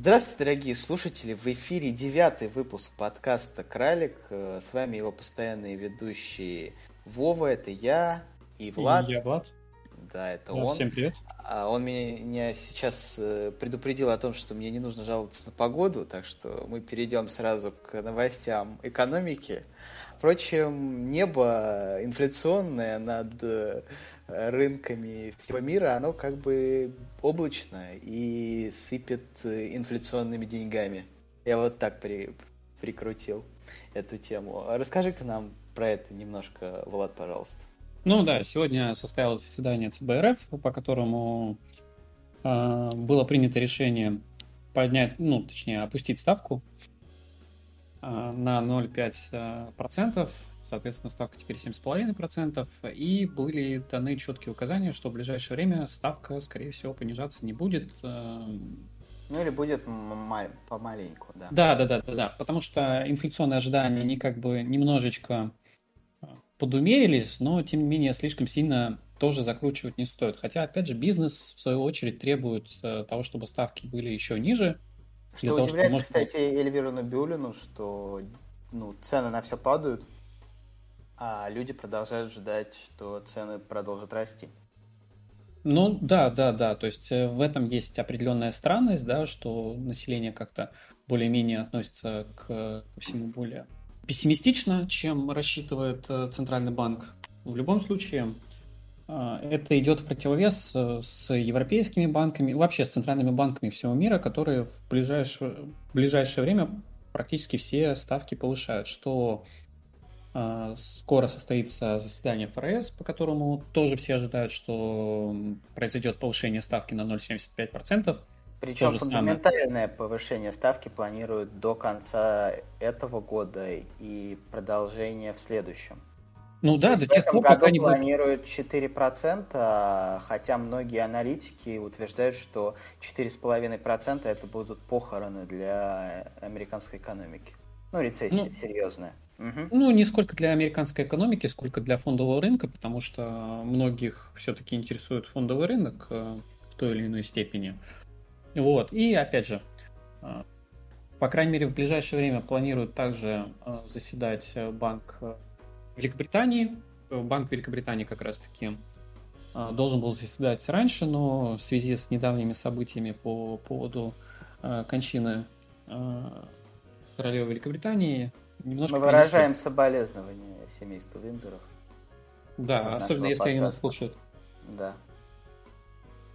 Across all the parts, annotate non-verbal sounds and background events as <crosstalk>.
Здравствуйте, дорогие слушатели! В эфире девятый выпуск подкаста «Кралик». Э, с вами его постоянные ведущие Вова, это я, и Влад. И я, Влад. Да, это да, он. Всем привет. А он меня сейчас э, предупредил о том, что мне не нужно жаловаться на погоду, так что мы перейдем сразу к новостям экономики. Впрочем, небо инфляционное над э, рынками всего мира, оно как бы облачно и сыпет инфляционными деньгами. Я вот так при, прикрутил эту тему. Расскажи-ка нам про это немножко, Влад, пожалуйста. Ну да, сегодня состоялось заседание ЦБ РФ, по которому э, было принято решение поднять, ну, точнее, опустить ставку э, на 0,5%, соответственно, ставка теперь 7,5%, и были даны четкие указания, что в ближайшее время ставка, скорее всего, понижаться не будет. Э, ну или будет помаленьку, да. Да, да, да, да, да, потому что инфляционные ожидания, они как бы немножечко подумерились, но тем не менее слишком сильно тоже закручивать не стоит. Хотя, опять же, бизнес в свою очередь требует э, того, чтобы ставки были еще ниже. Что удивляет, того, чтобы, кстати, Эльвиру Набиулину, что ну, цены на все падают, а люди продолжают ждать, что цены продолжат расти. Ну да, да, да. То есть э, в этом есть определенная странность, да, что население как-то более-менее относится к, ко всему более пессимистично, чем рассчитывает э, Центральный банк. В любом случае, э, это идет в противовес э, с европейскими банками, вообще с центральными банками всего мира, которые в ближайшее, в ближайшее время практически все ставки повышают, что скоро состоится заседание ФРС, по которому тоже все ожидают, что произойдет повышение ставки на 0,75%. Причем фундаментальное самое. повышение ставки планируют до конца этого года и продолжение в следующем. Ну да, до тех пор, пока не планируют 4%, хотя многие аналитики утверждают, что 4,5% это будут похороны для американской экономики. Ну, рецессия ну, серьезная. Угу. Ну, не сколько для американской экономики, сколько для фондового рынка, потому что многих все-таки интересует фондовый рынок э, в той или иной степени. Вот, и опять же, э, по крайней мере, в ближайшее время планируют также э, заседать Банк Великобритании. Банк Великобритании как раз-таки должен был заседать раньше, но в связи с недавними событиями по поводу кончины королевы Великобритании немножко... Мы выражаем перенесли. соболезнования семейству Винзоров. Да, особенно если подкаста. они нас слушают. Да.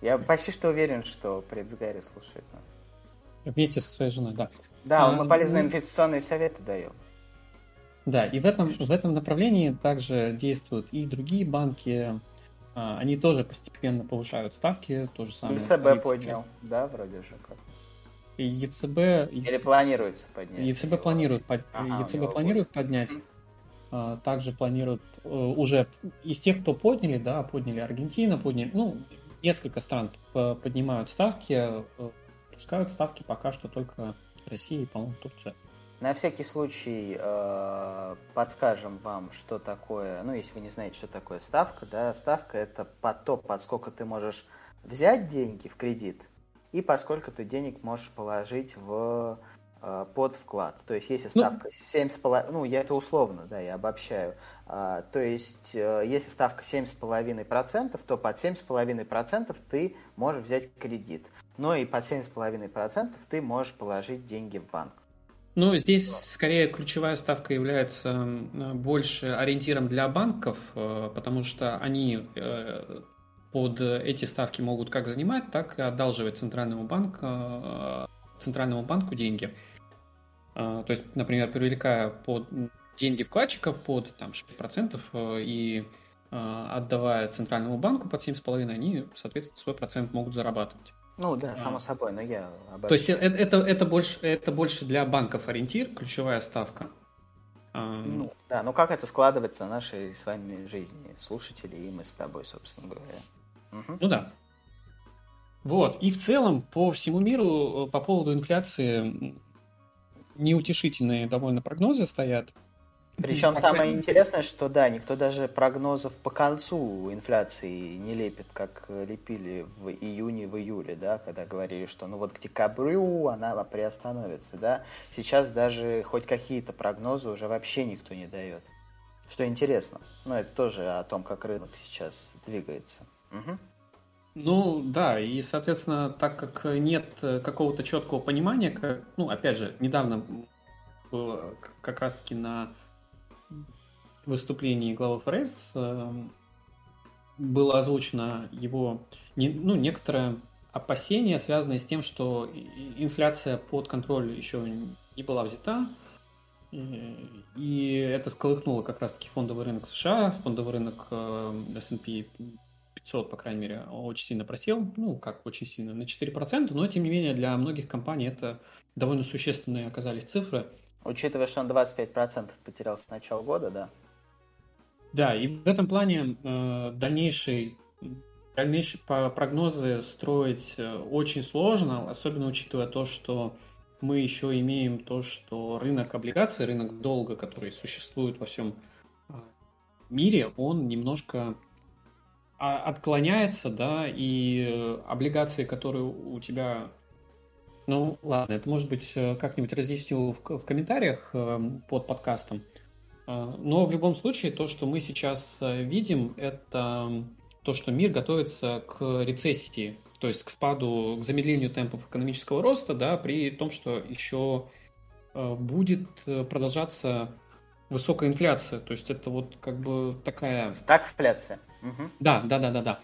Я почти что уверен, что принц Гарри слушает нас. Вместе со своей женой, да. Да, а, полезные ну... инвестиционные советы дает. Да, и в этом, в этом направлении также действуют и другие банки. А, они тоже постепенно повышают ставки, то же самое. ЕЦБ поднял, да, вроде же как. ЕЦБ... Или планируется поднять? ЕЦБ планирует, под... ага, ЕЦБ планирует поднять. Mm-hmm. Также планируют э, уже из тех, кто подняли, да, подняли Аргентина, подняли, ну, несколько стран поднимают ставки, э, пускают ставки пока что только Россия и, по-моему, Турция. На всякий случай э, подскажем вам, что такое, ну, если вы не знаете, что такое ставка, да, ставка это под то, под сколько ты можешь взять деньги в кредит и под сколько ты денег можешь положить в Э, под вклад. То есть, если ну, ставка ну, 7,5, ну, я это условно, да, я обобщаю. А, то есть, э, если ставка 7,5%, то под 7,5% ты можешь взять кредит. Но и под 7,5% ты можешь положить деньги в банк. Ну, здесь скорее ключевая ставка является больше ориентиром для банков, э, потому что они под эти ставки могут как занимать, так и одалживать центральному банку, центральному банку деньги. А, то есть, например, привлекая под деньги вкладчиков под там, 6% э, и а, отдавая центральному банку под 7,5%, они, соответственно, свой процент могут зарабатывать. Ну да, само а. собой, но я обобщаю. То есть это, это, это, больше, это больше для банков ориентир, ключевая ставка. Ну, да, ну как это складывается в нашей с вами жизни, слушатели и мы с тобой, собственно говоря. Угу. Ну да. Вот, и в целом по всему миру э, по поводу инфляции неутешительные довольно прогнозы стоят. Причем самое интересное, что да, никто даже прогнозов по концу инфляции не лепит, как лепили в июне, в июле, да, когда говорили, что ну вот к декабрю она приостановится, да. Сейчас даже хоть какие-то прогнозы уже вообще никто не дает. Что интересно. Ну, это тоже о том, как рынок сейчас двигается. Ну да, и, соответственно, так как нет какого-то четкого понимания, как, ну, опять же, недавно было как раз-таки на выступлении главы ФРС э, было озвучено его, ну, некоторое опасение, связанное с тем, что инфляция под контроль еще не была взята, и это сколыхнуло как раз-таки фондовый рынок США, фондовый рынок э, S&P 500, по крайней мере, очень сильно просел, ну, как очень сильно, на 4%, но, тем не менее, для многих компаний это довольно существенные оказались цифры. Учитывая, что он 25% потерял с начала года, да? Да, и в этом плане э, дальнейший, дальнейшие прогнозы строить э, очень сложно, особенно учитывая то, что мы еще имеем то, что рынок облигаций, рынок долга, который существует во всем э, мире, он немножко отклоняется, да, и э, облигации, которые у тебя ну, ладно, это может быть э, как-нибудь разъясню в, комментариях э, под подкастом. Но в любом случае, то, что мы сейчас видим, это то, что мир готовится к рецессии, то есть к спаду, к замедлению темпов экономического роста, да, при том, что еще будет продолжаться высокая инфляция. То есть это вот как бы такая... Стагфляция. Угу. Да, да, да, да, да.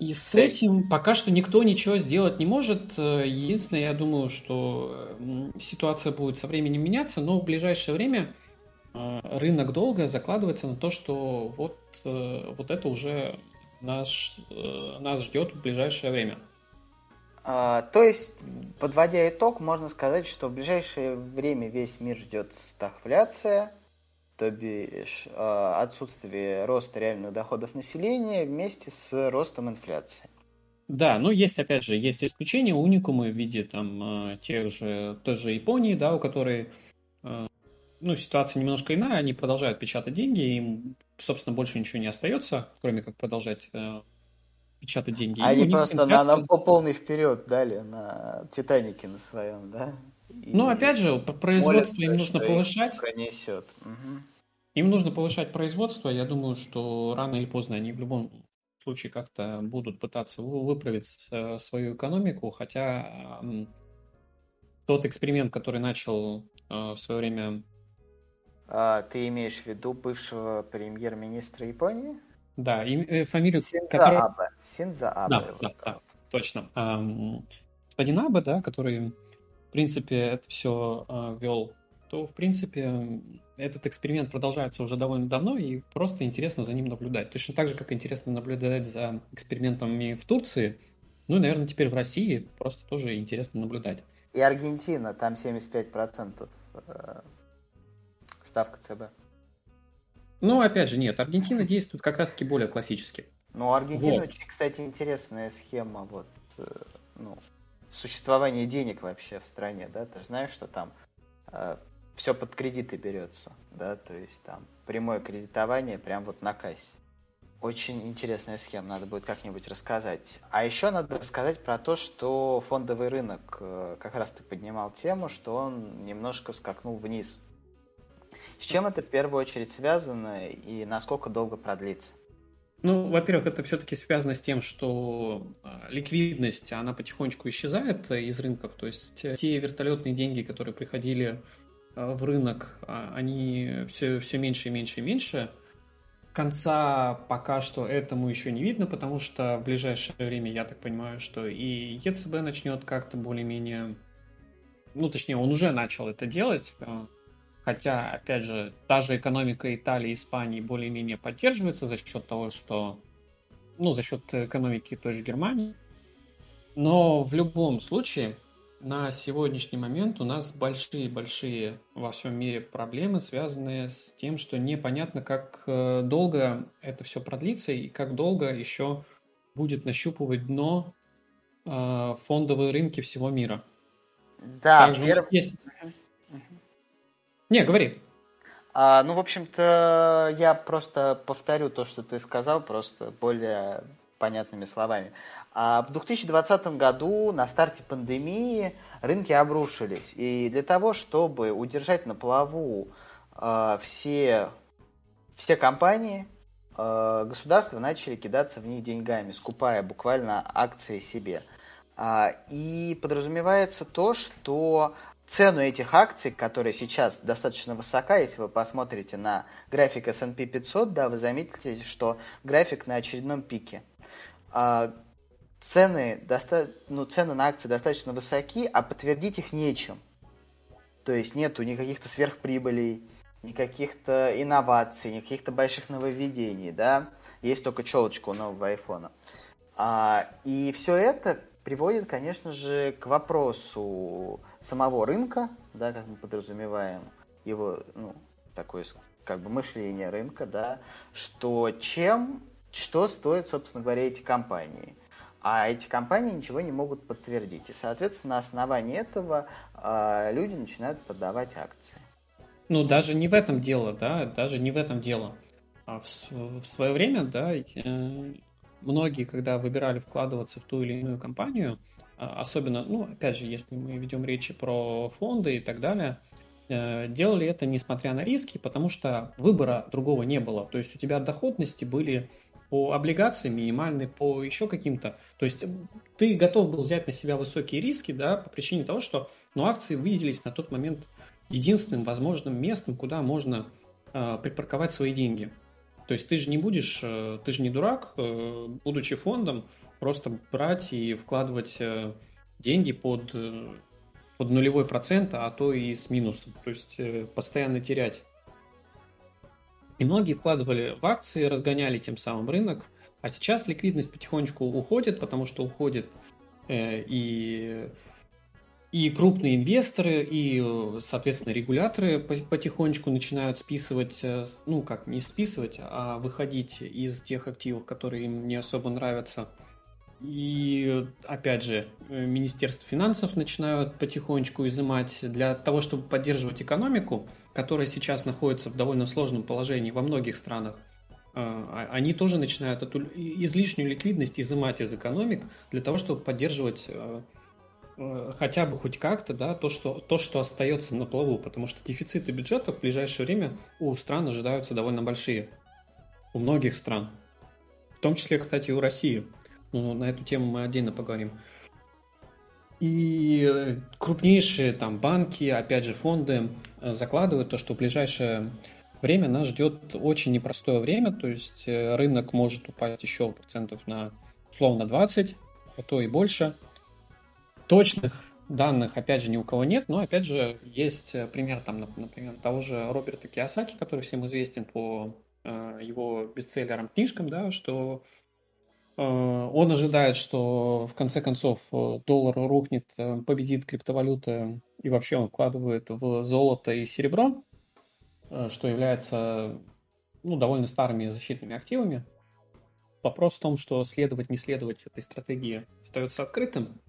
И с этим пока что никто ничего сделать не может. Единственное, я думаю, что ситуация будет со временем меняться, но в ближайшее время э, рынок долго закладывается на то, что вот, э, вот это уже наш, э, нас ждет в ближайшее время. А, то есть, подводя итог, можно сказать, что в ближайшее время весь мир ждет стагфляция, то бишь а, отсутствие роста реальных доходов населения вместе с ростом инфляции. Да, ну есть, опять же, есть исключения, уникумы в виде там а, тех же, той же Японии, да, у которой а, ну, ситуация немножко иная, они продолжают печатать деньги, им, собственно, больше ничего не остается, кроме как продолжать печатать деньги. Они просто инфляция... на, на полный вперед дали на Титанике на своем, да? Ну, опять же, производство им нужно повышать. Пронесет. Угу. Им нужно повышать производство. Я думаю, что рано или поздно они в любом случае как-то будут пытаться выправить свою экономику, хотя тот эксперимент, который начал э, в свое время... А, ты имеешь в виду бывшего премьер-министра Японии? Да, и, э, фамилию... Синза который... Абе. Синза Абе. Да, да, да, точно. Господин Абе, да, который принципе, это все э, вел, то, в принципе, этот эксперимент продолжается уже довольно давно, и просто интересно за ним наблюдать. Точно так же, как интересно наблюдать за экспериментами в Турции, ну и, наверное, теперь в России просто тоже интересно наблюдать. И Аргентина, там 75% э, ставка ЦБ. Ну, опять же, нет, Аргентина действует как раз-таки более классически. Ну, Аргентина вот. очень, кстати, интересная схема, вот, э, ну, существование денег вообще в стране, да, ты же знаешь, что там э, все под кредиты берется, да, то есть там прямое кредитование прям вот на кассе. Очень интересная схема, надо будет как-нибудь рассказать. А еще надо рассказать про то, что фондовый рынок, э, как раз ты поднимал тему, что он немножко скакнул вниз. С чем это в первую очередь связано и насколько долго продлится? Ну, во-первых, это все-таки связано с тем, что а, ликвидность, она потихонечку исчезает из рынков. То есть э, те вертолетные деньги, которые приходили а, в рынок, а, они все, все меньше и меньше и меньше. Конца пока что этому еще не видно, потому что в ближайшее время, я так понимаю, что и ЕЦБ начнет как-то более-менее... Ну, точнее, он уже начал это делать, Хотя, опять же, та же экономика Италии и Испании более-менее поддерживается за счет того, что... Ну, за счет экономики той же Германии. Но в любом случае, на сегодняшний момент у нас большие-большие во всем мире проблемы, связанные с тем, что непонятно, как э, долго это все продлится и как долго еще будет нащупывать дно э, фондовые рынки всего мира. Да, Также перв... есть не, говори. А, ну, в общем-то, я просто повторю то, что ты сказал, просто более понятными словами. А в 2020 году на старте пандемии рынки обрушились. И для того, чтобы удержать на плаву э, все, все компании, э, государства начали кидаться в них деньгами, скупая буквально акции себе. А, и подразумевается то, что цену этих акций, которая сейчас достаточно высока, если вы посмотрите на график S&P 500, да, вы заметите, что график на очередном пике. А, цены, доста... ну, цены на акции достаточно высоки, а подтвердить их нечем. То есть нету никаких-то сверхприбылей, никаких-то инноваций, никаких-то больших нововведений, да. Есть только челочка у нового айфона. А, и все это приводит, конечно же, к вопросу самого рынка, да, как мы подразумеваем его, ну, такое как бы мышление рынка, да, что чем, что стоит, собственно говоря, эти компании. А эти компании ничего не могут подтвердить. И, соответственно, на основании этого э, люди начинают продавать акции. Ну, даже не в этом дело, да, даже не в этом дело. А в, в свое время, да, э, многие, когда выбирали вкладываться в ту или иную компанию, а, особенно, ну, опять же, если мы ведем речи про фонды и так далее, э, делали это несмотря на риски, потому что выбора другого не было. То есть у тебя доходности были по облигациям минимальный, по еще каким-то. То есть ты готов был взять на себя высокие риски, да, по причине того, что ну, акции выделились на тот момент единственным возможным местом, куда можно э, припарковать свои деньги. То есть ты же не будешь, э, ты же не дурак, э, будучи фондом, просто брать и вкладывать э, деньги под, под нулевой процент, а то и с минусом. То есть постоянно терять. И многие вкладывали в акции, разгоняли тем самым рынок. А сейчас ликвидность потихонечку уходит, потому что уходит э, и, и крупные инвесторы, и, соответственно, регуляторы потихонечку начинают списывать, э, ну как, не списывать, а выходить из тех активов, которые им не особо нравятся. И, опять же, э, Министерство финансов начинают потихонечку изымать для того, чтобы поддерживать экономику – которая сейчас находится в довольно сложном положении во многих странах, а, а, они тоже начинают эту излишнюю ликвидность изымать из экономик для того, чтобы поддерживать э, э, хотя бы хоть как-то да, то, что, то, что остается на плаву, потому что дефициты бюджета в ближайшее время у стран ожидаются довольно большие. У многих стран. В том числе, кстати, и у России. Но на эту тему мы отдельно поговорим. И крупнейшие там банки, опять же фонды э, закладывают то, что в ближайшее время нас ждет очень непростое время, то есть э, рынок может упасть еще процентов на условно 20, а то и больше. Точных данных, опять же, ни у кого нет, но, опять же, есть э, пример, там, например, того же Роберта Киосаки, который всем известен по его бестселлерам книжкам, да, что Э, он ожидает, что в конце концов э, доллар рухнет, э, победит криптовалюта, и вообще он вкладывает в золото и серебро, что является ну, довольно старыми защитными активами. Вопрос в том, что следовать, не следовать этой стратегии остается открытым.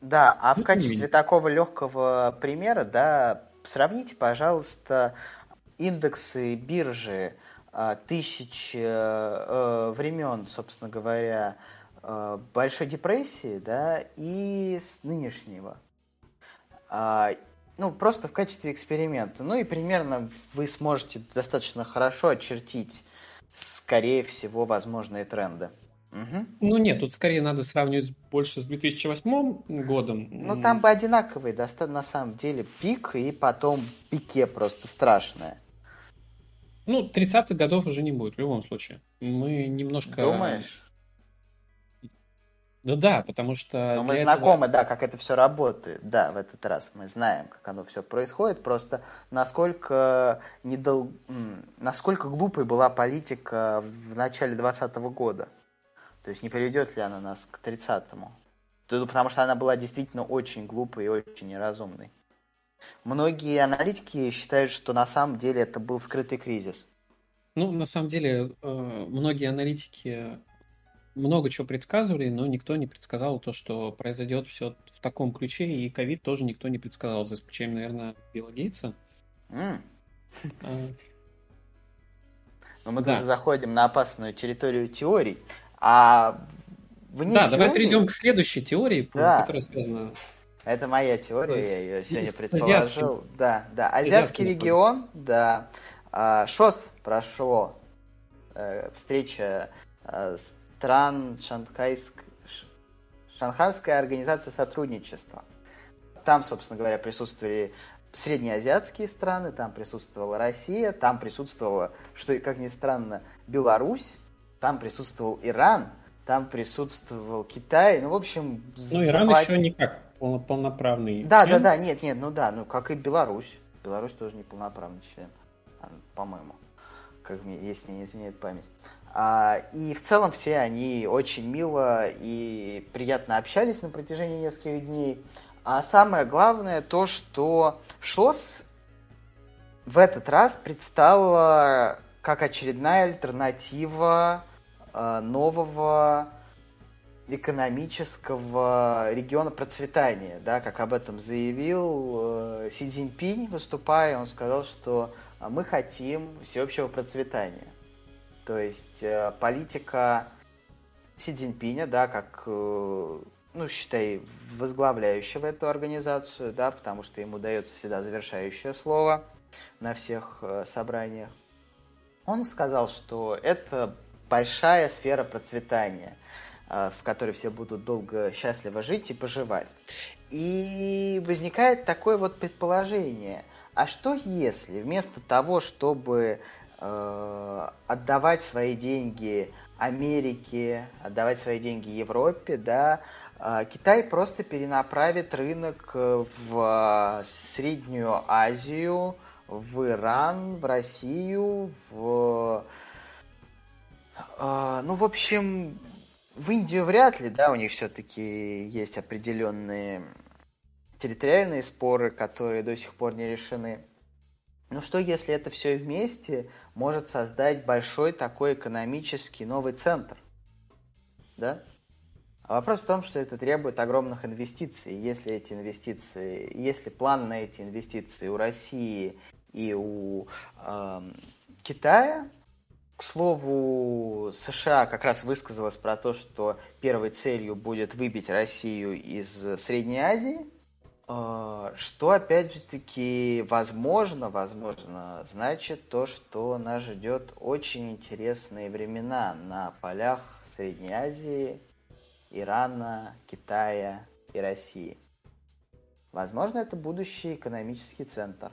Да, а в ну, качестве такого легкого примера, да, сравните, пожалуйста, индексы биржи а, тысяч э, э, времен, собственно говоря, э, Большой депрессии, да, и с нынешнего. А, ну, просто в качестве эксперимента. Ну и примерно вы сможете достаточно хорошо очертить, скорее всего, возможные тренды. Угу. Ну нет, тут скорее надо сравнивать больше с 2008 годом. Ну там бы одинаковые, да, на самом деле, пик и потом пике просто страшное. Ну, 30-х годов уже не будет в любом случае. Мы немножко... Думаешь? Ну да, потому что... Но мы знакомы, этого... да, как это все работает. Да, в этот раз мы знаем, как оно все происходит. Просто насколько, недол... насколько глупой была политика в начале 2020 года. То есть не приведет ли она нас к 30-му? Потому что она была действительно очень глупой и очень неразумной. Многие аналитики считают, что на самом деле это был скрытый кризис. Ну, на самом деле, э, многие аналитики много чего предсказывали, но никто не предсказал то, что произойдет все в таком ключе, и ковид тоже никто не предсказал, за исключением, наверное, Билла Гейтса. Mm. Но мы да. заходим на опасную территорию теорий. А вне Да, теории... давай перейдем к следующей теории, да. которая связана это моя теория, я ее сегодня предположил. Да, да. Азиатский регион, да. А, ШОС прошло. Э, встреча э, стран Шанхайск... Шанхайская организация сотрудничества. Там, собственно говоря, присутствовали среднеазиатские страны, там присутствовала Россия, там присутствовала, что, как ни странно, Беларусь, там присутствовал Иран, там присутствовал Китай. Ну, в общем... Ну, Иран захват... еще никак полноправный Да, член. да, да, нет, нет, ну да, ну как и Беларусь. Беларусь тоже не полноправный член, по-моему, как мне, если не изменяет память. А, и в целом все они очень мило и приятно общались на протяжении нескольких дней. А самое главное то, что ШОС в этот раз предстала как очередная альтернатива нового экономического региона процветания, да, как об этом заявил э, Си Цзиньпинь, выступая, он сказал, что э, мы хотим всеобщего процветания. То есть э, политика Си Цзиньпиня, да, как, ну, считай, возглавляющего эту организацию, да, потому что ему дается всегда завершающее слово на всех собраниях, он сказал, что это большая сфера процветания – а, в которой все будут долго счастливо жить и поживать. И возникает такое вот предположение, а что если вместо того, чтобы э, отдавать свои деньги Америке, отдавать свои деньги Европе, да, э, Китай просто перенаправит рынок в Среднюю Азию, в Иран, в Россию, в... Э, ну, в общем, в Индию вряд ли, да, у них все-таки есть определенные территориальные споры, которые до сих пор не решены. Но что если это все вместе может создать большой такой экономический новый центр? Да? А вопрос в том, что это требует огромных инвестиций. Если эти инвестиции, если план на эти инвестиции у России и у э, Китая, к слову, США как раз высказалась про то, что первой целью будет выбить Россию из Средней Азии, а, что, опять же таки, возможно, возможно, значит то, что нас ждет очень интересные времена на полях Средней Азии, Ирана, Китая и России. Возможно, это будущий экономический центр.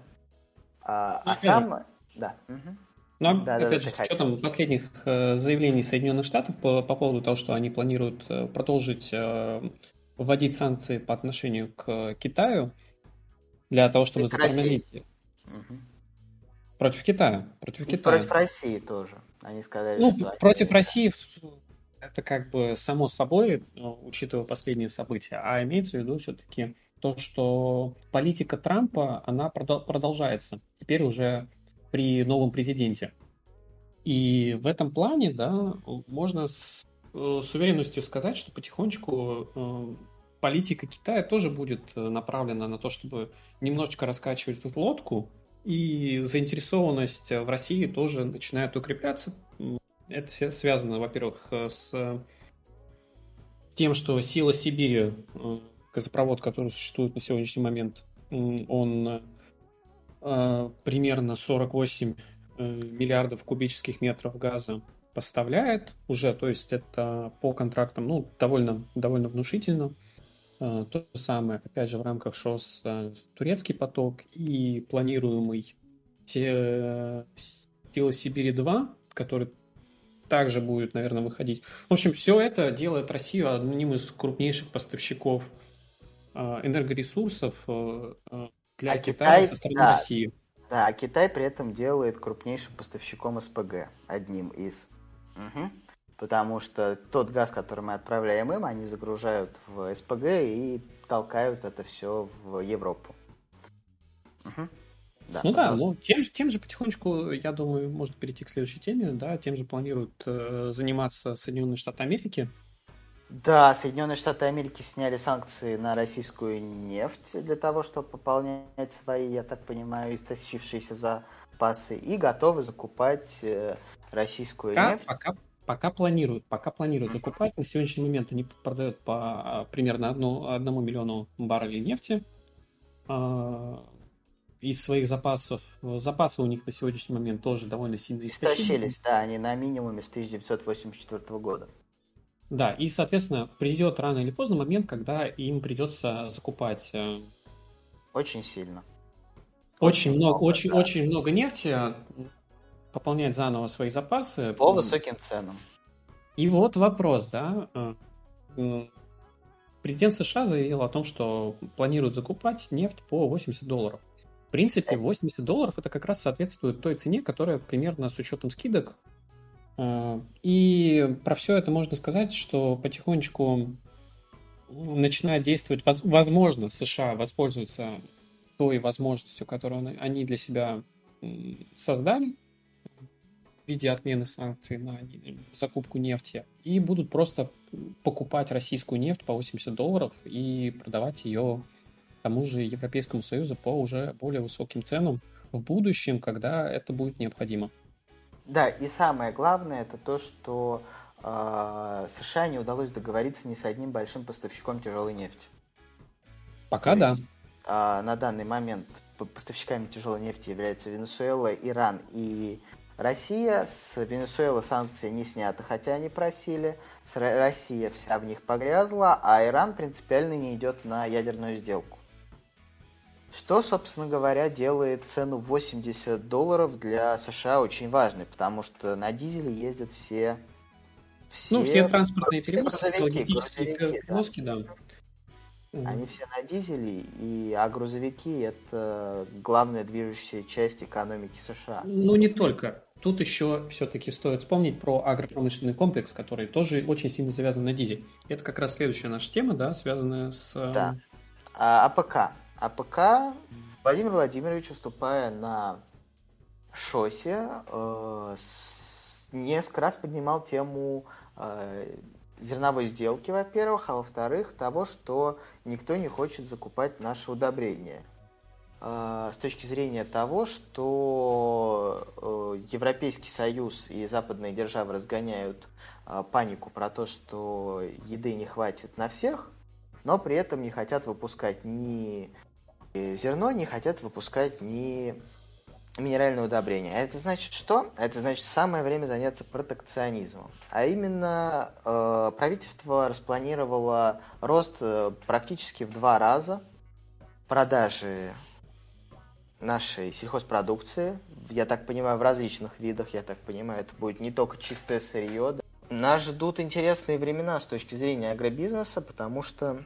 А, а сам... Да. Угу. Но, да, опять да, же, с учетом последних э, заявлений Соединенных Штатов по, по поводу того, что они планируют э, продолжить э, вводить санкции по отношению к Китаю для того, чтобы затормозить... Угу. Против Китая. Против Китая. Против России тоже. Они сказали, ну, что... Против России это как бы само собой, учитывая последние события, а имеется в виду все-таки то, что политика Трампа, она продолжается. Теперь уже при новом президенте. И в этом плане, да, можно с, э, с уверенностью сказать, что потихонечку э, политика Китая тоже будет э, направлена на то, чтобы немножечко раскачивать эту лодку, и заинтересованность в России тоже начинает укрепляться. Это все связано, во-первых, с тем, что сила Сибири, газопровод, который существует на сегодняшний момент, он примерно 48 э, миллиардов кубических метров газа поставляет уже, то есть это по контрактам, ну, довольно, довольно внушительно. Э, то же самое, опять же, в рамках ШОС турецкий поток и планируемый Сила Сибири-2, который также будет, наверное, выходить. В общем, все это делает Россию одним из крупнейших поставщиков энергоресурсов для а Китая Китай, со стороны да, России. Да, а Китай при этом делает крупнейшим поставщиком СПГ, одним из. Угу. Потому что тот газ, который мы отправляем им, они загружают в СПГ и толкают это все в Европу. Угу. Да, ну да, ну тем, тем же потихонечку, я думаю, можно перейти к следующей теме, да, тем же планируют э, заниматься Соединенные Штаты Америки. Да, Соединенные Штаты Америки сняли санкции на российскую нефть для того, чтобы пополнять свои, я так понимаю, истощившиеся запасы и готовы закупать э, российскую пока, нефть. Пока, пока планируют, пока планируют закупать. На сегодняшний момент они продают по а, примерно одну, одному миллиону баррелей нефти а, из своих запасов. Запасы у них на сегодняшний момент тоже довольно сильно истощились. Истощились, да, они на минимуме с 1984 года. Да, и, соответственно, придет рано или поздно момент, когда им придется закупать... Э, очень сильно. Очень, очень много, очень, да. очень много нефти, пополнять заново свои запасы. По высоким ценам. И вот вопрос, да. Э, президент США заявил о том, что планирует закупать нефть по 80 долларов. В принципе, 80 долларов это как раз соответствует той цене, которая примерно с учетом скидок а, и про все это можно сказать, что потихонечку начинает действовать, возможно, США воспользуются той возможностью, которую они для себя создали в виде отмены санкций на закупку нефти, и будут просто покупать российскую нефть по 80 долларов и продавать ее тому же Европейскому Союзу по уже более высоким ценам в будущем, когда это будет необходимо. Да, и самое главное, это то, что э, США не удалось договориться ни с одним большим поставщиком тяжелой нефти. Пока то да. э, на данный момент поставщиками тяжелой нефти являются Венесуэла, Иран и Россия. С Венесуэлы санкции не сняты, хотя они просили. Россия вся в них погрязла, а Иран принципиально не идет на ядерную сделку. Что, собственно говоря, делает цену 80 долларов для США очень важной, потому что на дизеле ездят все... все ну, все транспортные все перевозки, логистические перевозки, да. да. Они все на дизеле, и, а грузовики – это главная движущая часть экономики США. Ну, не только. Тут еще все-таки стоит вспомнить про агропромышленный комплекс, который тоже очень сильно завязан на дизель. Это как раз следующая наша тема, да, связанная с... Да. А, АПК. А пока Владимир Владимирович, выступая на ШОСе, э, несколько раз поднимал тему э, зерновой сделки, во-первых, а во-вторых, того, что никто не хочет закупать наши удобрения. Э, с точки зрения того, что э, Европейский Союз и западные державы разгоняют э, панику про то, что еды не хватит на всех, но при этом не хотят выпускать ни зерно не хотят выпускать ни минеральное удобрение. А это значит что? Это значит самое время заняться протекционизмом. А именно э, правительство распланировало рост э, практически в два раза продажи нашей сельхозпродукции. Я так понимаю, в различных видах, я так понимаю, это будет не только чистое сырье. Нас ждут интересные времена с точки зрения агробизнеса, потому что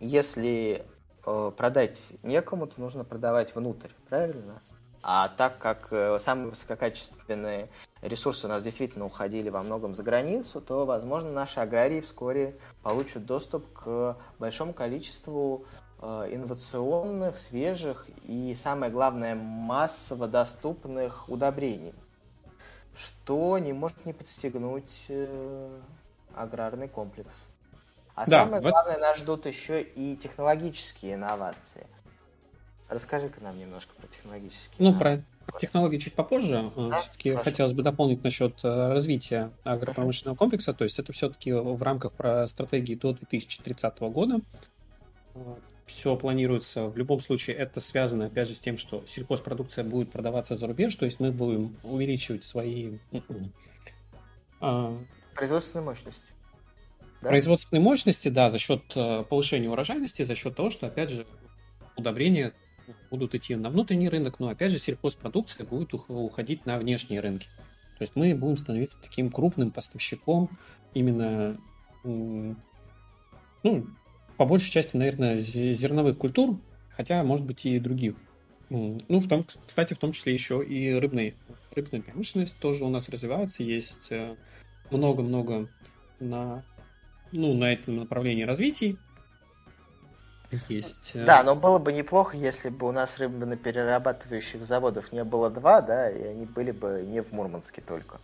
если продать некому, то нужно продавать внутрь, правильно? А так как э, самые высококачественные ресурсы у нас действительно уходили во многом за границу, то, возможно, наши аграрии вскоре получат доступ к большому количеству э, инновационных, свежих и, самое главное, массово доступных удобрений, что не может не подстегнуть аграрный комплекс. А да, самое главное, нас ждут еще и технологические инновации. Расскажи-ка нам немножко про технологические Ну, про технологии чуть попозже. Да? Все-таки Хорошо. хотелось бы дополнить насчет э, развития агропромышленного комплекса. То есть это все-таки в рамках про стратегии до 2030 года. Все планируется. В любом случае это связано, опять же, с тем, что сельхозпродукция будет продаваться за рубеж. То есть мы будем увеличивать свои... А, Производственную мощность. Да? Производственной мощности, да, за счет э, повышения урожайности, за счет того, что, опять же, удобрения будут идти на внутренний рынок, но, опять же, сельхозпродукция будет уходить на внешние рынки. То есть мы будем становиться таким крупным поставщиком именно, ну, по большей части, наверное, зерновых культур, хотя, может быть, и других. Ну, в том, кстати, в том числе еще и рыбный, рыбная промышленность тоже у нас развивается, есть э, много-много на ну, на этом направлении развития есть. Э, да, но было бы неплохо, если бы у нас рыбно-перерабатывающих заводов не было два, да, и они были бы не в Мурманске только.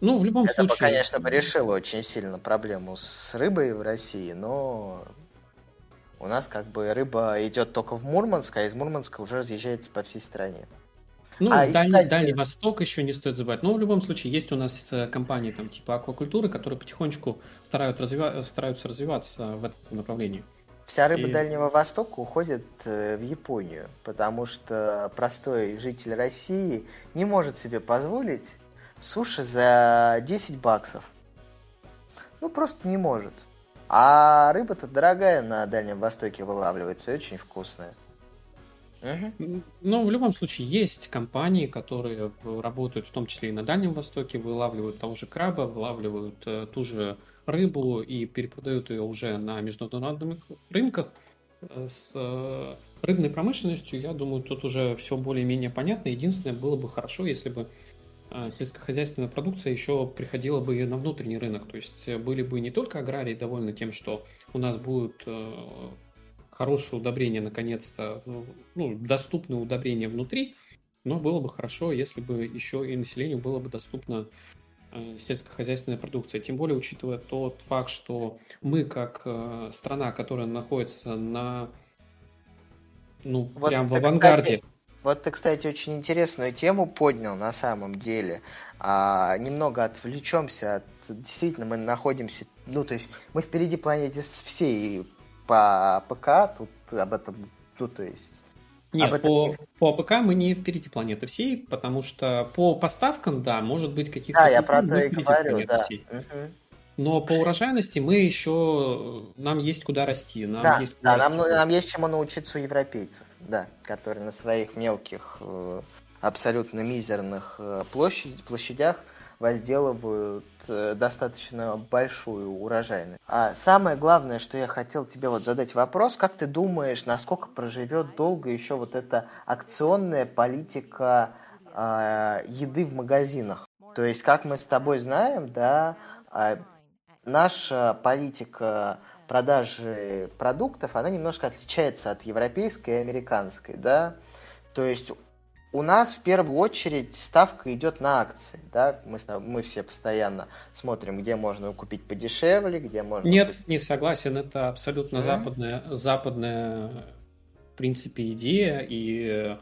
Ну, в любом Это случае... бы, конечно, бы решило очень сильно проблему с рыбой в России, но у нас как бы рыба идет только в Мурманск, а из Мурманска уже разъезжается по всей стране. Ну, а, Дальний, кстати... Дальний Восток еще не стоит забывать. Но в любом случае есть у нас э, компании там типа аквакультуры, которые потихонечку стараются, развива... стараются развиваться в этом направлении. Вся рыба И... Дальнего Востока уходит э, в Японию, потому что простой житель России не может себе позволить суши за 10 баксов. Ну, просто не может. А рыба-то дорогая на Дальнем Востоке вылавливается, очень вкусная. Ну, в любом случае, есть компании, которые работают в том числе и на Дальнем Востоке, вылавливают того же краба, вылавливают э, ту же рыбу и перепродают ее уже на международных рынках. Э, с э, рыбной промышленностью, я думаю, тут уже все более-менее понятно. Единственное, было бы хорошо, если бы э, сельскохозяйственная продукция еще приходила бы на внутренний рынок. То есть э, были бы не только аграрии довольны тем, что у нас будут э, хорошее удобрение, наконец-то, ну, доступное удобрение внутри, но было бы хорошо, если бы еще и населению было бы доступна э, сельскохозяйственная продукция. Тем более, учитывая тот факт, что мы, как э, страна, которая находится на ну, вот прям в авангарде. Кстати, вот ты, кстати, очень интересную тему поднял на самом деле. А, немного отвлечемся от... Действительно, мы находимся... Ну, то есть мы впереди планеты всей по АПК тут об этом, ну, то есть... Нет, этом... по, по АПК мы не впереди планеты всей, потому что по поставкам, да, может быть каких-то... Да, я про то и говорю, да. Угу. Но по урожайности мы еще... Нам есть куда расти. Нам да, есть да расти. Нам, нам есть чему научиться у европейцев, да, которые на своих мелких, э, абсолютно мизерных э, площадь, площадях возделывают э, достаточно большую урожайность. А самое главное, что я хотел тебе вот задать вопрос, как ты думаешь, насколько проживет долго еще вот эта акционная политика э, еды в магазинах? То есть, как мы с тобой знаем, да, э, наша политика продажи продуктов, она немножко отличается от европейской и американской, да. То есть у нас в первую очередь ставка идет на акции, да, мы, мы все постоянно смотрим, где можно купить подешевле, где можно... Нет, купить... не согласен, это абсолютно mm-hmm. западная, западная, в принципе, идея, и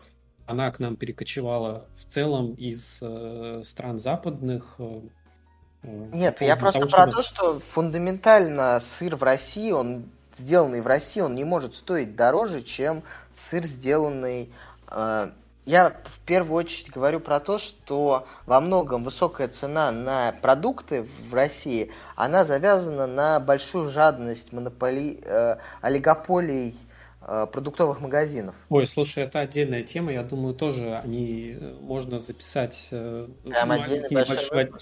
она к нам перекочевала в целом из э, стран западных. Э, э Нет, я просто того, про чтобы... то, что фундаментально сыр в России, он сделанный в России, он не может стоить дороже, чем сыр, сделанный э, я в первую очередь говорю про то, что во многом высокая цена на продукты в России, она завязана на большую жадность монополи, э, олигополий э, продуктовых магазинов. Ой, слушай, это отдельная тема, я думаю, тоже они э, можно записать э, Прям маленький, небольшой,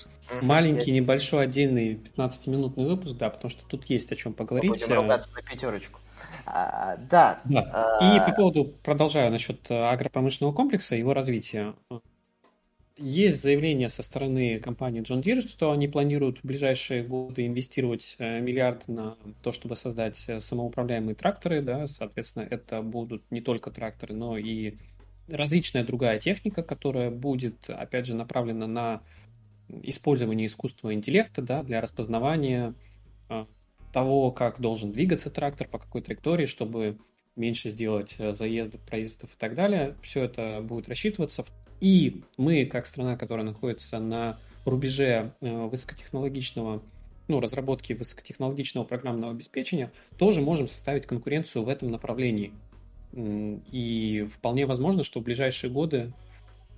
маленький небольшой отдельный 15-минутный выпуск, да, потому что тут есть о чем поговорить. Мы будем ругаться на пятерочку. А, да. да. А... И по поводу, продолжаю насчет э, агропромышленного комплекса, его развития. Есть заявление со стороны компании John Deere, что они планируют в ближайшие годы инвестировать э, миллиард на то, чтобы создать э, самоуправляемые тракторы. Да? Соответственно, это будут не только тракторы, но и различная другая техника, которая будет, опять же, направлена на использование искусственного интеллекта да, для распознавания того, как должен двигаться трактор, по какой траектории, чтобы меньше сделать э, заездов, проездов и так далее. Все это будет рассчитываться. И мы, как страна, которая находится на рубеже э, высокотехнологичного, ну, разработки высокотехнологичного программного обеспечения, тоже можем составить конкуренцию в этом направлении. И вполне возможно, что в ближайшие годы,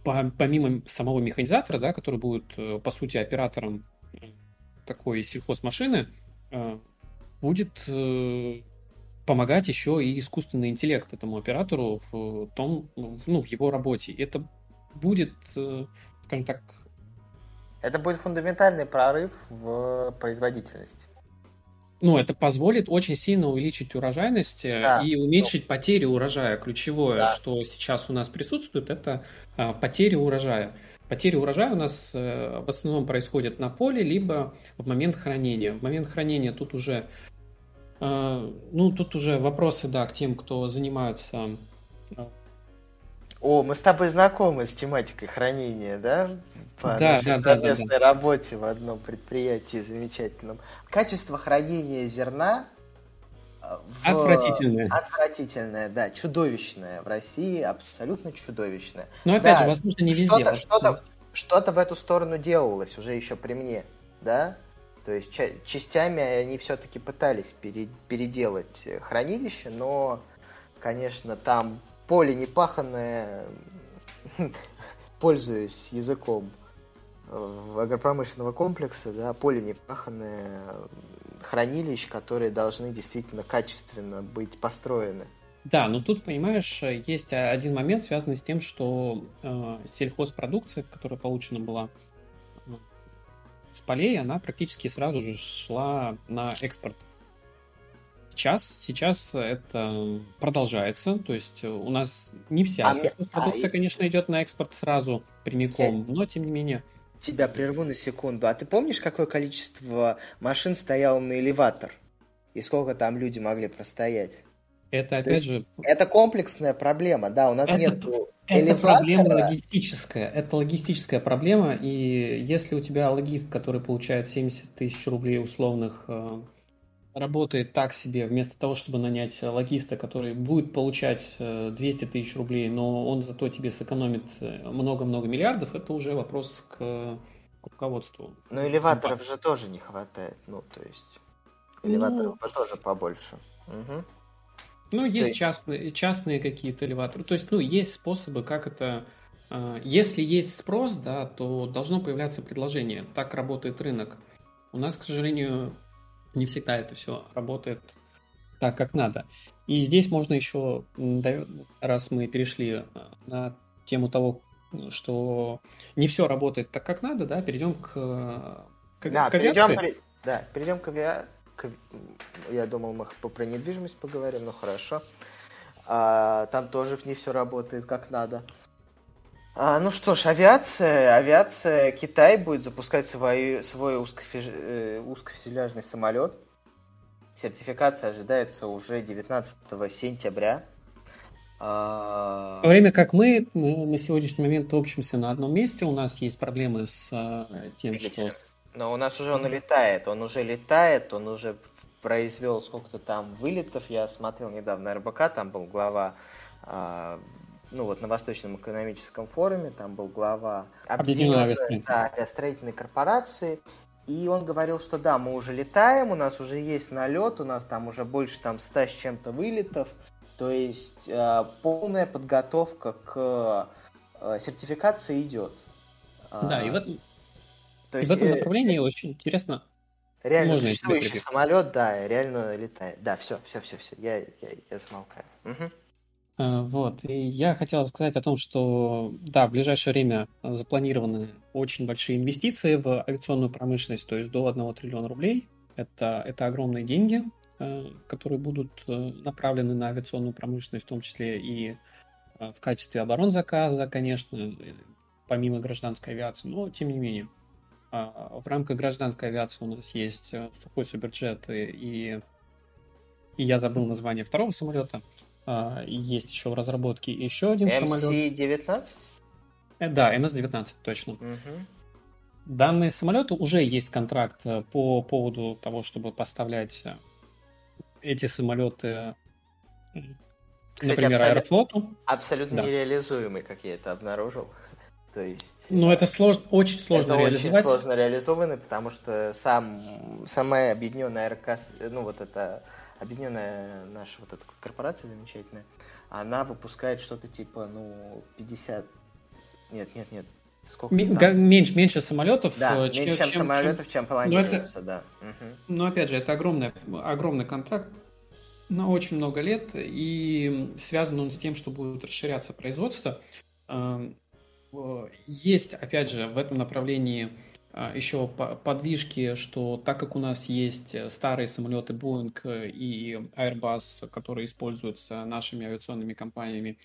помимо самого механизатора, да, который будет, э, по сути, оператором такой сельхозмашины, будет э, помогать еще и искусственный интеллект этому оператору в том, ну, в его работе. Это будет, э, скажем так... Это будет фундаментальный прорыв в производительности. Ну, это позволит очень сильно увеличить урожайность э, да. и уменьшить потери урожая. Ключевое, да. что сейчас у нас присутствует, это а, потери урожая. Потери урожая у нас э, в основном происходят на поле, либо в момент хранения. В момент хранения тут уже, э, ну, тут уже вопросы, да, к тем, кто занимаются э, О, мы с тобой знакомы с тематикой хранения, да? По да, нашей да, совместной да, да, работе в одном предприятии замечательном. Качество хранения зерна в... Отвратительное. Отвратительное, да, чудовищное. В России абсолютно чудовищное. Но опять да, же, возможно, не везде. Что-то, что-то, что-то в эту сторону делалось уже еще при мне, да? То есть ча- частями они все-таки пытались пере- переделать хранилище, но, конечно, там поле непаханное, <laughs> пользуясь языком э, агропромышленного комплекса, да, поле непаханное хранилищ, которые должны действительно качественно быть построены. Да, но тут, понимаешь, есть один момент, связанный с тем, что э, сельхозпродукция, которая получена была э, с полей, она практически сразу же шла на экспорт сейчас, сейчас это продолжается, то есть у нас не вся а продукция, а... конечно, идет на экспорт сразу прямиком, Я... но тем не менее. Тебя прерву на секунду. А ты помнишь, какое количество машин стояло на элеватор? И сколько там люди могли простоять? Это опять же... Это комплексная проблема, да, у нас это, нет Это проблема логистическая, это логистическая проблема, и если у тебя логист, который получает 70 тысяч рублей условных э, работает так себе, вместо того, чтобы нанять логиста, который будет получать 200 э, тысяч рублей, но он зато тебе сэкономит э, много-много миллиардов, это уже вопрос к, к руководству. Ну, элеваторов же тоже не хватает, ну, то есть элеваторов ну, тоже побольше. Угу. Ну, есть, есть частные, частные какие-то элеваторы. То есть, ну, есть способы, как это... Э, если есть спрос, да, то должно появляться предложение. Так работает рынок. У нас, к сожалению, не всегда это все работает так, как надо. И здесь можно еще, раз мы перешли э, на тему того, что не все работает так, как надо, да, перейдем к, к, да, к перейдем, да, перейдем к, авиа... к... Я думал, мы про недвижимость поговорим, но хорошо. А, там тоже не все работает как надо. А, ну что ж, авиация, авиация, Китай будет запускать свой, свой узкофи, э, узкофюзеляжный самолет. Сертификация ожидается уже 19 сентября. А... Во время как мы, на сегодняшний момент общимся на одном месте, у нас есть проблемы с э, тем, Двигателем. что... Но у нас уже он летает, он уже летает, он уже произвел сколько-то там вылетов. Я смотрел недавно РБК, там был глава а, ну вот на Восточном экономическом форуме, там был глава объединенной да, авиастроительной корпорации, и он говорил, что да, мы уже летаем, у нас уже есть налет, у нас там уже больше там 100 с чем-то вылетов, то есть э, полная подготовка к э, сертификации идет. Да, и в этом, то есть, и в этом э, направлении э, очень интересно. Реально Можно существующий самолет, да, реально летает. Да, все, все, все, все, я, я, я замолкаю. Угу. Э, вот, и я хотел сказать о том, что, да, в ближайшее время запланированы очень большие инвестиции в авиационную промышленность, то есть до 1 триллиона рублей. Это, это огромные деньги, э, которые будут э, направлены на авиационную промышленность, в том числе и в качестве оборонзаказа, конечно, помимо гражданской авиации, но тем не менее. В рамках гражданской авиации у нас есть сухой суперджет и, и я забыл название второго самолета, а, есть еще в разработке еще один MC-19? самолет. MC-19? Э, да, MS-19, точно. Угу. Данные самолеты уже есть контракт э, по поводу того, чтобы поставлять э, эти самолеты, Кстати, например, абсолют... Аэрофлоту. Абсолютно да. нереализуемый, как я это обнаружил. <laughs> То есть... Ну, это сложно, очень сложно это реализовать. очень сложно реализованный, потому что сам, самая объединенная РК, ну, вот это объединенная наша вот эта корпорация замечательная, она выпускает что-то типа, ну, 50... Нет, нет, нет. Сколько М- меньше, меньше самолетов, да, э, чем, меньше, чем, чем самолетов, чем, чем планируется, да. Угу. Но опять же, это огромный, огромный контракт на очень много лет, и связан он с тем, что будет расширяться производство. Эм, есть, опять же, в этом направлении еще подвижки, что так как у нас есть э, старые самолеты Boeing э, и Airbus, которые используются нашими авиационными компаниями,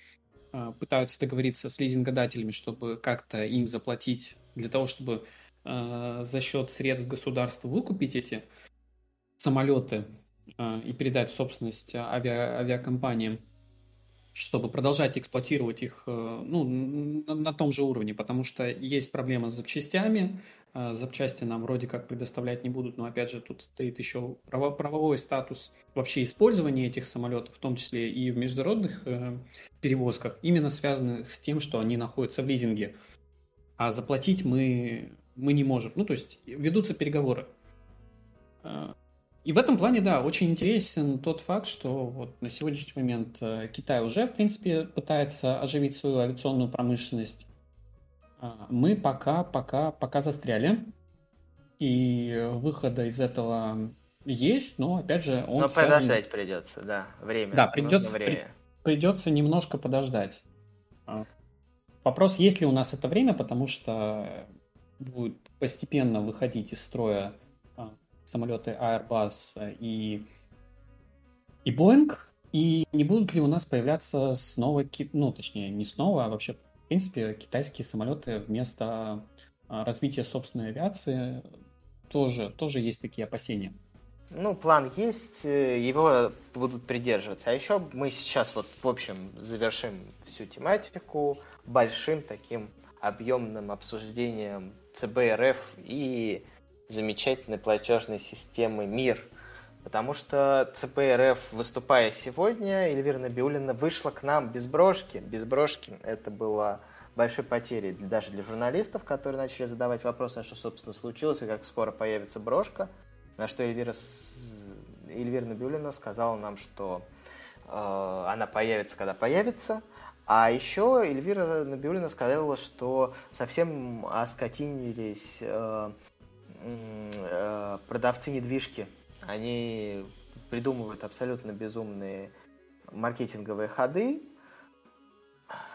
а, пытаются договориться с лизингодателями, чтобы как-то им заплатить для того, чтобы а, за счет средств государства выкупить эти самолеты и передать собственность авиа авиакомпаниям. чтобы продолжать эксплуатировать их ну, на, на том же уровне, потому что есть проблема с запчастями, запчасти нам вроде как предоставлять не будут, но опять же тут стоит еще право, правовой статус вообще использования этих самолетов, в том числе и в международных э, перевозках, именно связанных с тем, что они находятся в лизинге, а заплатить мы, мы не можем. Ну, то есть ведутся переговоры. И в этом плане, да, очень интересен тот факт, что вот на сегодняшний момент э, Китай уже, в принципе, пытается оживить свою авиационную промышленность. А, мы пока, пока, пока застряли. И выхода из этого есть, но опять же он. Но связан... подождать придется, да, время. Да, придется, время. При, придется немножко подождать. А, вопрос, есть ли у нас это время, потому что будет постепенно выходить из строя самолеты Airbus и, и Boeing, и не будут ли у нас появляться снова, ну, точнее, не снова, а вообще, в принципе, китайские самолеты вместо а, развития собственной авиации, тоже, тоже есть такие опасения. Ну, план есть, э, его будут придерживаться. А еще мы сейчас вот, в общем, завершим всю тематику большим таким объемным обсуждением ЦБРФ и замечательной платежной системы МИР. Потому что ЦП РФ, выступая сегодня, Эльвира Набиулина вышла к нам без брошки. Без брошки это было большой потерей даже для журналистов, которые начали задавать вопросы, а что, собственно, случилось и как скоро появится брошка. На что Эльвира, Эльвира Набиулина сказала нам, что э, она появится, когда появится. А еще Эльвира Набиулина сказала, что совсем оскотинились э, Э, продавцы недвижки, они придумывают абсолютно безумные маркетинговые ходы,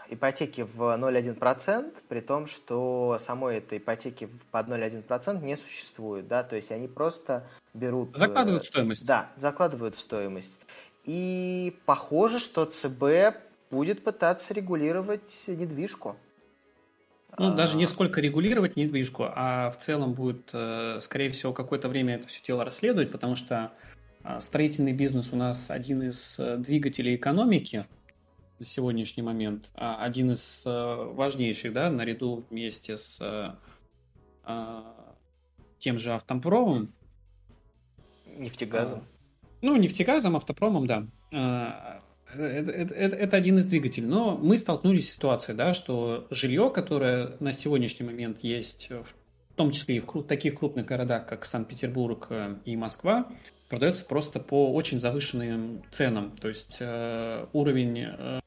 ипотеки в 0,1%, при том, что самой этой ипотеки под 0,1% не существует, да, то есть они просто берут... Э, закладывают в стоимость. Да, закладывают в стоимость. И похоже, что ЦБ будет пытаться регулировать недвижку. Ну, даже не сколько регулировать недвижку, а в целом будет, э, скорее всего, какое-то время это все дело расследовать, потому что а, строительный бизнес у нас один из э, двигателей экономики на сегодняшний момент, а один из э, важнейших, да, наряду вместе с а, тем же автопромом. Нефтегазом. Ну, нефтегазом, автопромом, да это, это, это один из двигателей. Но мы столкнулись с ситуацией, да, что жилье, которое на сегодняшний момент есть, в том числе и в таких крупных городах, как Санкт-Петербург э, и Москва, продается просто по очень завышенным ценам. То есть э, уровень э,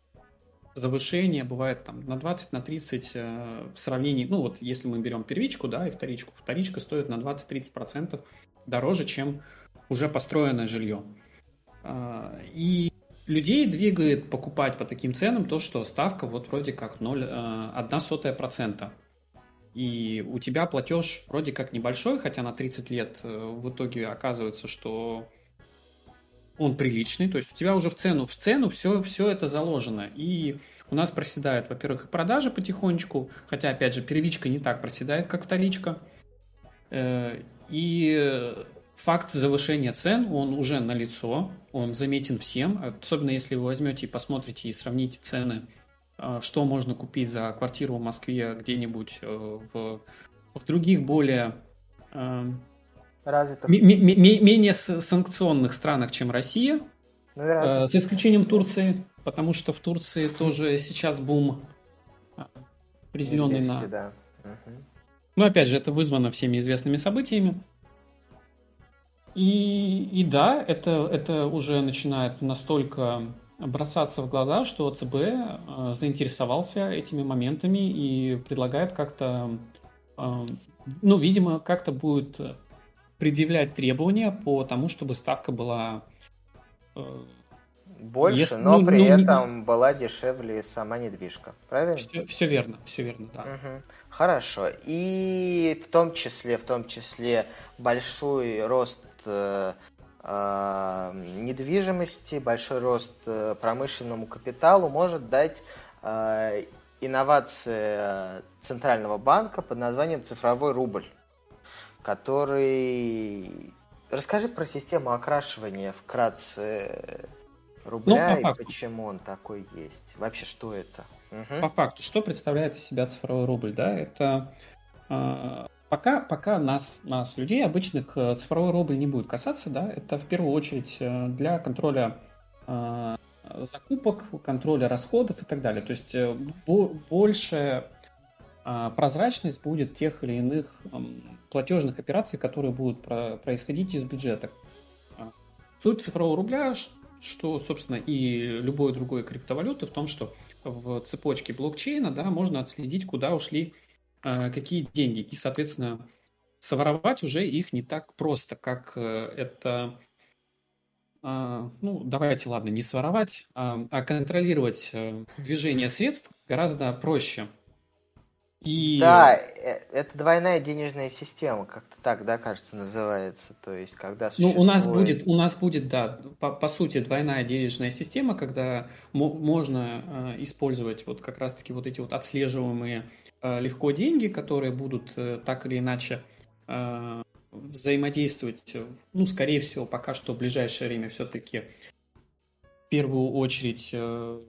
завышения бывает там на 20, на 30 э, в сравнении, ну вот если мы берем первичку, да, и вторичку, вторичка стоит на 20-30% дороже, чем уже построенное жилье. Э, и людей двигает покупать по таким ценам то, что ставка вот вроде как 0,1 э, сотая процента. И у тебя платеж вроде как небольшой, хотя на 30 лет э, в итоге оказывается, что он приличный. То есть у тебя уже в цену, в цену все, все это заложено. И у нас проседают, во-первых, продажи потихонечку, хотя, опять же, первичка не так проседает, как вторичка. Э, и факт завышения цен, он уже налицо, он заметен всем, особенно если вы возьмете и посмотрите и сравните цены, а, что можно купить за квартиру в Москве где-нибудь э, в, в других более э, развитых, менее санкционных странах, чем Россия, ну, э, с исключением Турции, потому что в Турции тоже сейчас бум определенный на... Да. Угу. Ну, опять же, это вызвано всеми известными событиями. И, и да, это, это уже начинает настолько бросаться в глаза, что ЦБ э, заинтересовался этими моментами и предлагает как-то, э, ну, видимо, как-то будет предъявлять требования по тому, чтобы ставка была э, больше, Если, но ну, при ну, этом не... была дешевле сама недвижка. Правильно? Все, все верно, все верно, да. Угу. Хорошо. И в том числе, в том числе большой рост недвижимости, большой рост э, промышленному капиталу может дать э, инновация Центрального банка под названием цифровой рубль, который... Расскажи про систему окрашивания вкратце рубля ну, и почему он такой есть? Вообще, что это? Угу. По факту, что представляет из себя цифровой рубль? Да, это э, пока, пока нас, нас, людей обычных, э, цифровой рубль не будет касаться, да, это в первую очередь э, для контроля э, закупок, контроля расходов и так далее. То есть э, больше э, прозрачность будет тех или иных э, платежных операций, которые будут про происходить из бюджета. Суть цифрового рубля, что, собственно, и любой другой криптовалюты в том, что в цепочке блокчейна да, можно отследить, куда ушли какие деньги. И, соответственно, своровать уже их не так просто, как э, это... Э, ну, давайте, ладно, не своровать, а, а контролировать э, движение средств гораздо проще. И... Да, э, это двойная денежная система, как-то так, да, кажется, называется. То есть, когда существует... Ну, у нас будет, у нас будет, да, по, по сути, двойная денежная система, когда можно э, использовать вот как раз-таки вот эти вот отслеживаемые э, легко деньги, которые будут э, так или иначе э, взаимодействовать, ну, скорее всего, пока что в ближайшее время все-таки в первую очередь э,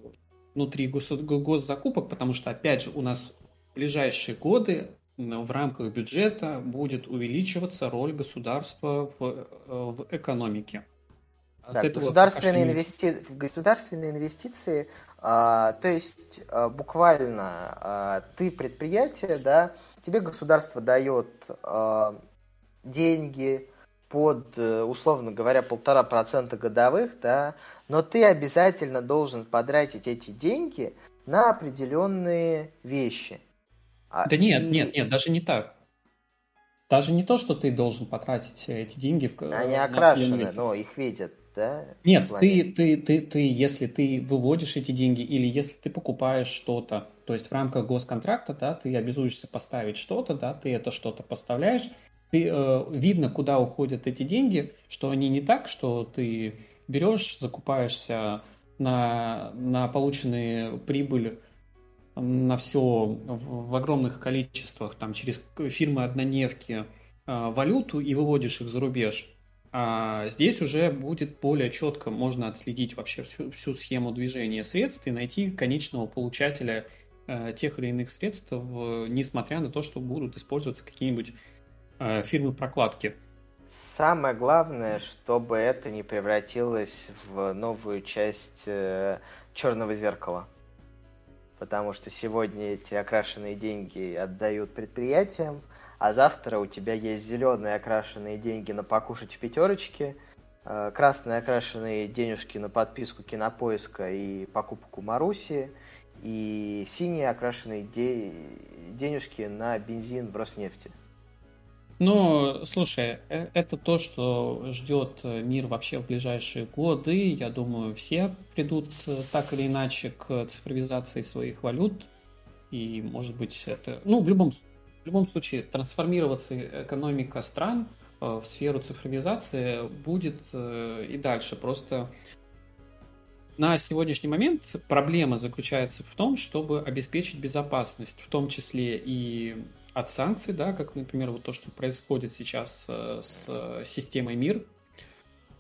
внутри гос, госзакупок, потому что, опять же, у нас ближайшие годы в рамках бюджета будет увеличиваться роль государства в, э, в экономике. Да, государственные, инвести... государственные инвестиции, а, то есть а, буквально а, ты предприятие, да, тебе государство дает а, деньги под, э, условно говоря, полтора процента годовых, да, но ты обязательно должен потратить эти деньги на определенные вещи. А, да нет, и... нет, нет, даже не так. Даже не то, что ты должен потратить эти деньги в Они окрашены, но их видят, да? Нет, ты, ты, ты, ты, если ты выводишь эти деньги или если ты покупаешь что-то, то есть в рамках госконтракта, да, ты обязуешься поставить что-то, да, ты это что-то поставляешь, ты, э, видно, куда уходят эти деньги, что они не так, что ты берешь, закупаешься на, на полученные прибыль на все в, огромных количествах, там, через фирмы однодневки э, валюту и выводишь их за рубеж. А здесь уже будет более четко, можно отследить вообще всю, всю схему движения средств и найти конечного получателя э, тех или иных средств, несмотря на то, что будут использоваться какие-нибудь э, фирмы прокладки. Самое главное, чтобы это не превратилось в новую часть э, черного зеркала потому что сегодня эти окрашенные деньги отдают предприятиям, а завтра у тебя есть зеленые окрашенные деньги на покушать в пятерочке, э, красные окрашенные денежки на подписку кинопоиска и покупку Маруси, и синие окрашенные де... денежки на бензин в Роснефти. Ну, слушай, э, это то, что ждет э, мир вообще в ближайшие годы. Я думаю, все придут э, так или иначе к цифровизации своих валют. И, может быть, это... Ну, в любом, в любом случае, трансформироваться экономика стран в сферу цифровизации будет и дальше. Просто на сегодняшний момент проблема заключается в том, чтобы обеспечить безопасность, в том числе и от санкций, да, как, например, вот то, что происходит сейчас э, с э, системой МИР,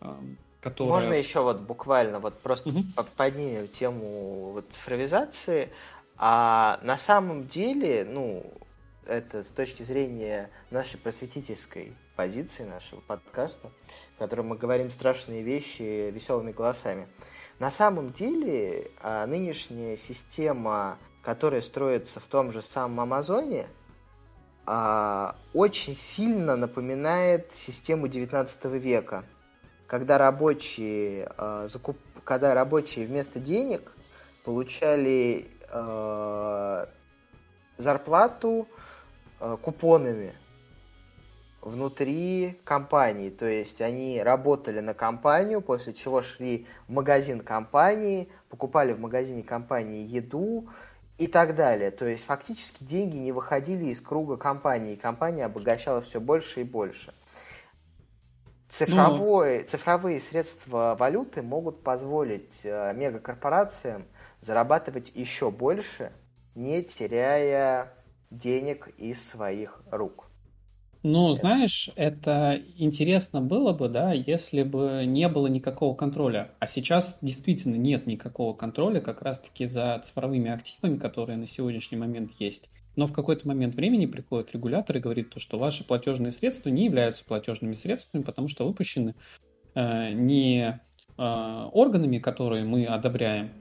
эм, которая... Можно еще вот буквально вот просто угу. поднимем тему вот цифровизации, а на самом деле, ну, это с точки зрения нашей просветительской позиции, нашего подкаста, в котором мы говорим страшные вещи веселыми голосами. На самом деле, а, нынешняя система, которая строится в том же самом Амазоне, а, очень сильно напоминает систему 19 века, когда рабочие, а, закуп... когда рабочие вместо денег получали а, зарплату а, купонами внутри компании. То есть они работали на компанию, после чего шли в магазин компании, покупали в магазине компании еду, и так далее. То есть фактически деньги не выходили из круга компании, и компания обогащала все больше и больше. Цифровой, ну... Цифровые средства валюты могут позволить э, мегакорпорациям зарабатывать еще больше, не теряя денег из своих рук. Ну, знаешь, это интересно было бы, да, если бы не было никакого контроля. А сейчас действительно нет никакого контроля как раз-таки за цифровыми активами, которые на сегодняшний момент есть. Но в какой-то момент времени приходит регулятор и говорит то, что ваши платежные средства не являются платежными средствами, потому что выпущены э, не э, органами, которые мы одобряем,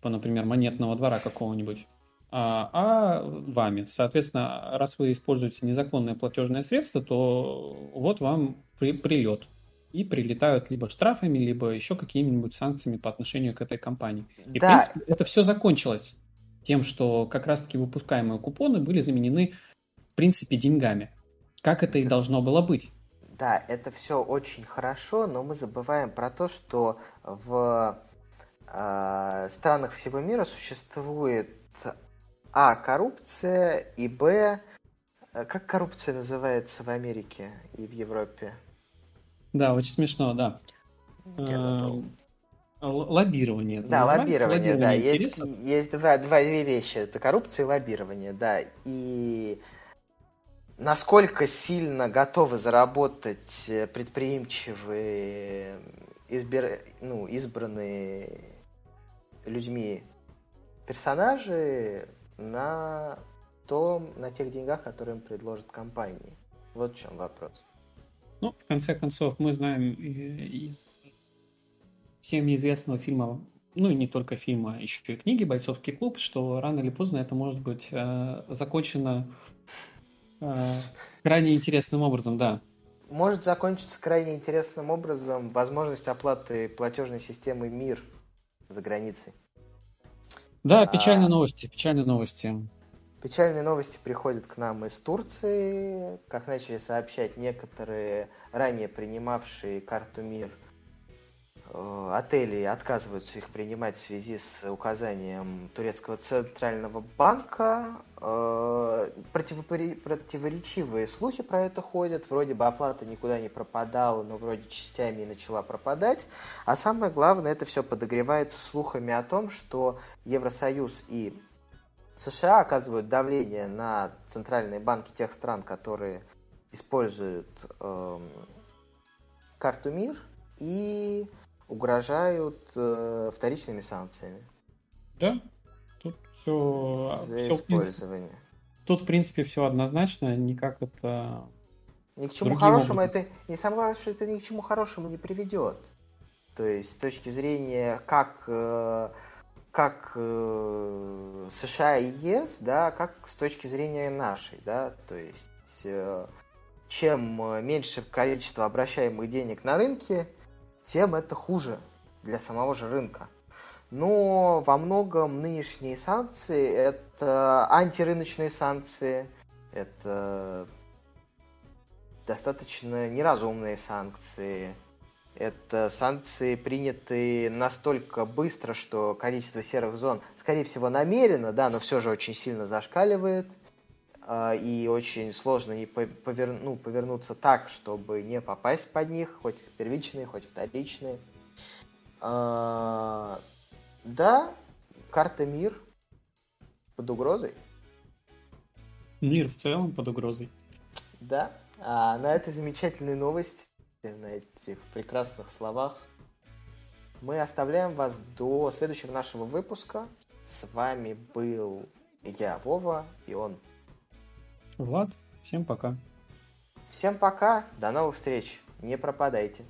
по, например, монетного двора какого-нибудь, а, а вами. Соответственно, раз вы используете незаконное платежное средство, то вот вам при, прилет. И прилетают либо штрафами, либо еще какими-нибудь санкциями по отношению к этой компании. И, да. в принципе, это все закончилось тем, что как раз-таки выпускаемые купоны были заменены, в принципе, деньгами. Как это и должно было быть. Да, это все очень хорошо, но мы забываем про то, что в э, странах всего мира существует а. Коррупция. И Б. Э, как коррупция называется в Америке и в Европе? Да, очень смешно, да. Э, лоббирование. Да, лоббирование, лоббирование, да. Есть, есть два, два, две вещи. Это коррупция и лоббирование, да. И насколько сильно готовы заработать предприимчивые, избир... ну, избранные людьми персонажи на том, на тех деньгах, которые им предложат компании. Вот в чем вопрос. Ну, в конце концов, мы знаем из всем неизвестного фильма, ну и не только фильма, еще и книги «Бойцовский клуб», что рано или поздно это может быть э, закончено э, крайне интересным образом, да. Может закончиться крайне интересным образом возможность оплаты платежной системы МИР за границей. Да, печальные а... новости, печальные новости. Печальные новости приходят к нам из Турции. Как начали сообщать некоторые ранее принимавшие карту МИР отели отказываются их принимать в связи с указанием турецкого центрального банка. Э, противоречивые слухи про это ходят. Вроде бы оплата никуда не пропадала, но вроде частями и начала пропадать. А самое главное, это все подогревается слухами о том, что Евросоюз и США оказывают давление на центральные банки тех стран, которые используют э, карту МИР и угрожают э, вторичными санкциями. Да, тут все... За все, использование. В принципе, тут, в принципе, все однозначно, никак это... Ни к чему хорошему образом. это... Не главное, что это ни к чему хорошему не приведет. То есть, с точки зрения, как... Э, как э, США и ЕС, да, как с точки зрения нашей, да, то есть э, чем меньше количество обращаемых денег на рынке, тем это хуже для самого же рынка. Но во многом нынешние санкции это антирыночные санкции, это достаточно неразумные санкции. Это санкции приняты настолько быстро, что количество серых зон, скорее всего, намеренно, да, но все же очень сильно зашкаливает. А, и очень сложно и повер... ну, повернуться так, чтобы не попасть под них, хоть первичные, хоть вторичные. А, да, карта мир под угрозой. Мир в целом под угрозой. Да. А на этой замечательной новости, на этих прекрасных словах, мы оставляем вас до следующего нашего выпуска. С вами был я, Вова, и он Влад, всем пока. Всем пока, до новых встреч, не пропадайте.